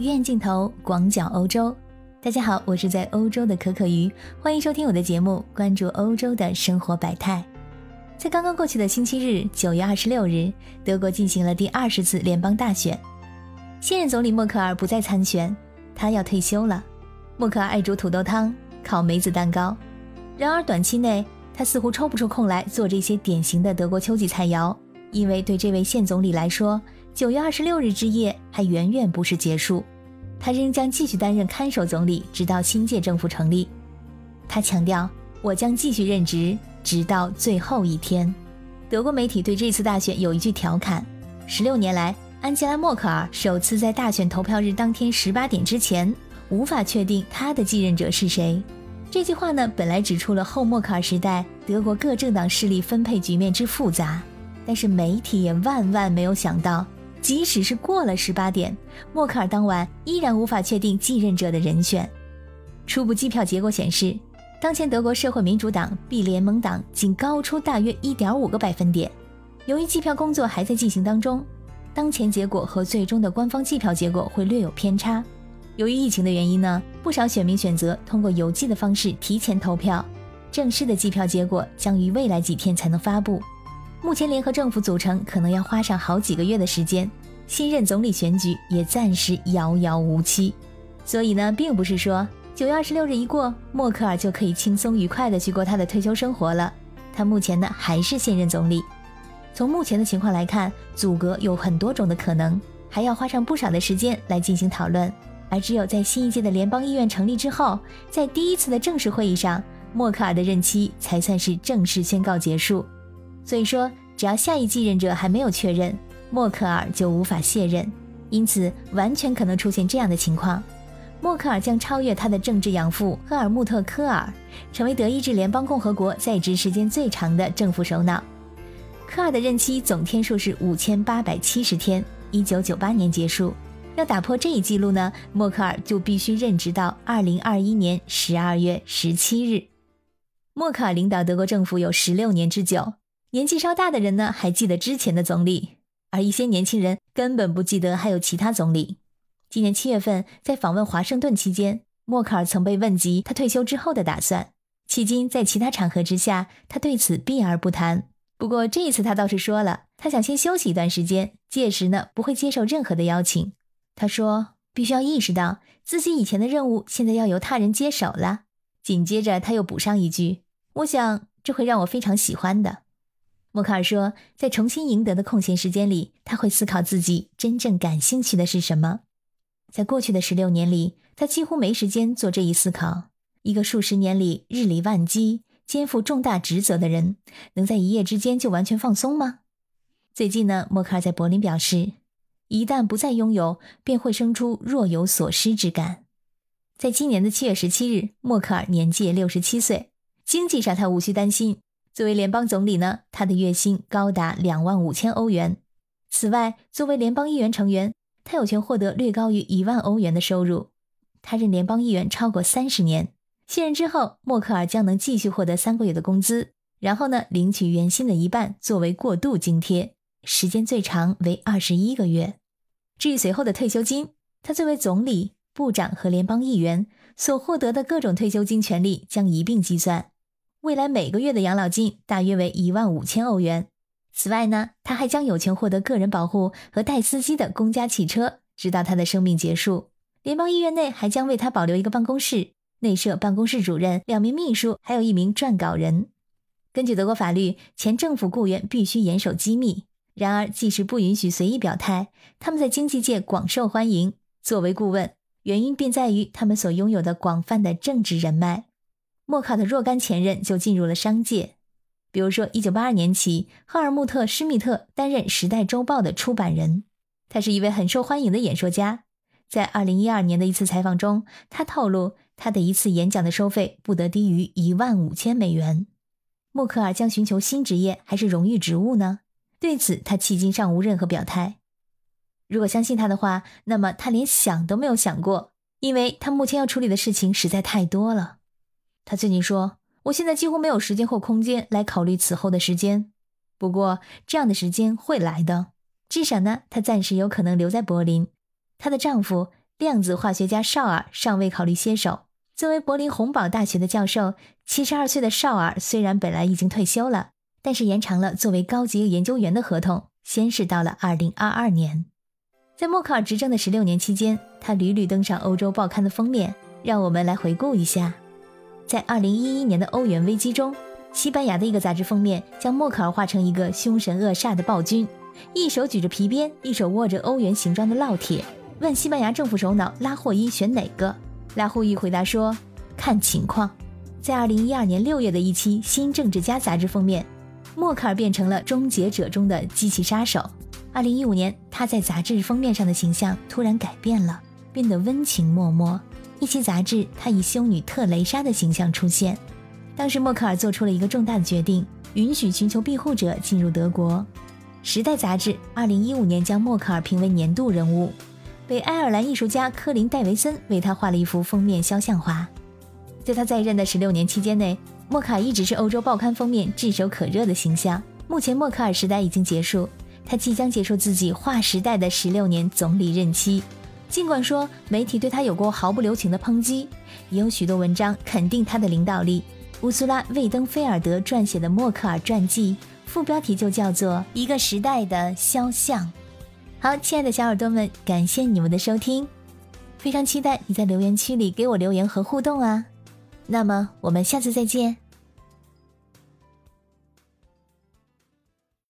鱼眼镜头，广角欧洲。大家好，我是在欧洲的可可鱼，欢迎收听我的节目，关注欧洲的生活百态。在刚刚过去的星期日，九月二十六日，德国进行了第二十次联邦大选，现任总理默克尔不再参选，他要退休了。默克尔爱煮土豆汤，烤梅子蛋糕，然而短期内他似乎抽不出空来做这些典型的德国秋季菜肴，因为对这位现总理来说。九月二十六日之夜还远远不是结束，他仍将继续担任看守总理，直到新届政府成立。他强调：“我将继续任职，直到最后一天。”德国媒体对这次大选有一句调侃：“十六年来，安吉拉·默克尔首次在大选投票日当天十八点之前无法确定他的继任者是谁。”这句话呢，本来指出了后默克尔时代德国各政党势力分配局面之复杂，但是媒体也万万没有想到。即使是过了十八点，默克尔当晚依然无法确定继任者的人选。初步计票结果显示，当前德国社会民主党 B 联盟党仅高出大约一点五个百分点。由于计票工作还在进行当中，当前结果和最终的官方计票结果会略有偏差。由于疫情的原因呢，不少选民选择通过邮寄的方式提前投票。正式的计票结果将于未来几天才能发布。目前联合政府组成可能要花上好几个月的时间，新任总理选举也暂时遥遥无期。所以呢，并不是说九月二十六日一过，默克尔就可以轻松愉快的去过他的退休生活了。他目前呢还是现任总理。从目前的情况来看，阻隔有很多种的可能，还要花上不少的时间来进行讨论。而只有在新一届的联邦议院成立之后，在第一次的正式会议上，默克尔的任期才算是正式宣告结束。所以说，只要下一继任者还没有确认，默克尔就无法卸任。因此，完全可能出现这样的情况：默克尔将超越他的政治养父赫尔穆特·科尔，成为德意志联邦共和国在职时间最长的政府首脑。科尔的任期总天数是五千八百七十天，一九九八年结束。要打破这一记录呢，默克尔就必须任职到二零二一年十二月十七日。默克尔领导德国政府有十六年之久。年纪稍大的人呢，还记得之前的总理，而一些年轻人根本不记得还有其他总理。今年七月份，在访问华盛顿期间，默克尔曾被问及他退休之后的打算。迄今，在其他场合之下，他对此避而不谈。不过这一次，他倒是说了，他想先休息一段时间，届时呢，不会接受任何的邀请。他说，必须要意识到自己以前的任务现在要由他人接手了。紧接着，他又补上一句：“我想这会让我非常喜欢的。”默克尔说，在重新赢得的空闲时间里，他会思考自己真正感兴趣的是什么。在过去的十六年里，他几乎没时间做这一思考。一个数十年里日理万机、肩负重大职责的人，能在一夜之间就完全放松吗？最近呢，默克尔在柏林表示，一旦不再拥有，便会生出若有所失之感。在今年的七月十七日，默克尔年届六十七岁，经济上他无需担心。作为联邦总理呢，他的月薪高达两万五千欧元。此外，作为联邦议员成员，他有权获得略高于一万欧元的收入。他任联邦议员超过三十年，卸任之后，默克尔将能继续获得三个月的工资，然后呢，领取原薪的一半作为过渡津贴，时间最长为二十一个月。至于随后的退休金，他作为总理、部长和联邦议员所获得的各种退休金权利将一并计算。未来每个月的养老金大约为一万五千欧元。此外呢，他还将有权获得个人保护和带司机的公家汽车，直到他的生命结束。联邦医院内还将为他保留一个办公室，内设办公室主任、两名秘书，还有一名撰稿人。根据德国法律，前政府雇员必须严守机密。然而，即使不允许随意表态，他们在经济界广受欢迎。作为顾问，原因便在于他们所拥有的广泛的政治人脉。默克尔的若干前任就进入了商界，比如说，1982年起，赫尔穆特·施密特担任《时代周报》的出版人，他是一位很受欢迎的演说家。在2012年的一次采访中，他透露他的一次演讲的收费不得低于一万五千美元。默克尔将寻求新职业还是荣誉职务呢？对此，他迄今尚无任何表态。如果相信他的话，那么他连想都没有想过，因为他目前要处理的事情实在太多了。他最近说：“我现在几乎没有时间或空间来考虑此后的时间。不过，这样的时间会来的。至少呢，她暂时有可能留在柏林。她的丈夫量子化学家绍尔尚未考虑接手。作为柏林洪堡大学的教授，七十二岁的绍尔虽然本来已经退休了，但是延长了作为高级研究员的合同，先是到了二零二二年。在默克尔执政的十六年期间，他屡屡登上欧洲报刊的封面。让我们来回顾一下，在二零一一年的欧元危机中，西班牙的一个杂志封面将默克尔画成一个凶神恶煞的暴君，一手举着皮鞭，一手握着欧元形状的烙铁，问西班牙政府首脑拉霍伊选哪个。拉霍伊回答说：“看情况。”在二零一二年六月的一期《新政治家》杂志封面，默克尔变成了终结者中的机器杀手。二零一五年，他在杂志封面上的形象突然改变了，变得温情脉脉。一期杂志，她以修女特蕾莎的形象出现。当时，默克尔做出了一个重大的决定，允许寻求庇护者进入德国。《时代》杂志二零一五年将默克尔评为年度人物，北爱尔兰艺术家科林·戴维森为他画了一幅封面肖像画。在他在任的十六年期间内，默克尔一直是欧洲报刊封面炙手可热的形象。目前，默克尔时代已经结束。他即将结束自己划时代的十六年总理任期，尽管说媒体对他有过毫不留情的抨击，也有许多文章肯定他的领导力。乌苏拉·魏登菲尔德撰写的默克尔传记，副标题就叫做《一个时代的肖像》。好，亲爱的小耳朵们，感谢你们的收听，非常期待你在留言区里给我留言和互动啊。那么我们下次再见。